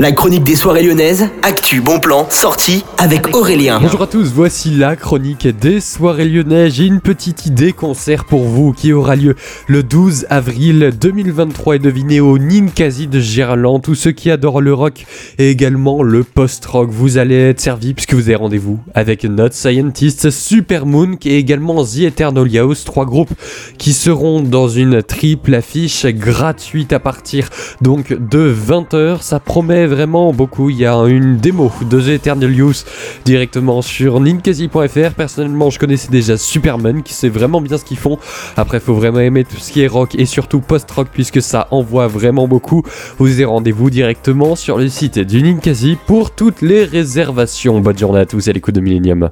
La chronique des soirées lyonnaises, actu, bon plan, sortie avec Aurélien. Bonjour à tous, voici la chronique des soirées lyonnaises. J'ai une petite idée concert pour vous qui aura lieu le 12 avril 2023 et devinez au Ninkasi de Gerland. Tous ceux qui adorent le rock et également le post-rock, vous allez être servis puisque vous avez rendez-vous avec Not Scientist, Supermoon et également The Eternal House, trois groupes qui seront dans une triple affiche gratuite à partir donc de 20h. Ça promet vraiment beaucoup. Il y a une démo de The Eternal Youth directement sur ninkasi.fr. Personnellement, je connaissais déjà Superman qui sait vraiment bien ce qu'ils font. Après, faut vraiment aimer tout ce qui est rock et surtout post-rock puisque ça envoie vraiment beaucoup. Vous avez rendez-vous directement sur le site du Ninkasi pour toutes les réservations. Bonne journée à tous et à l'écoute de Millennium.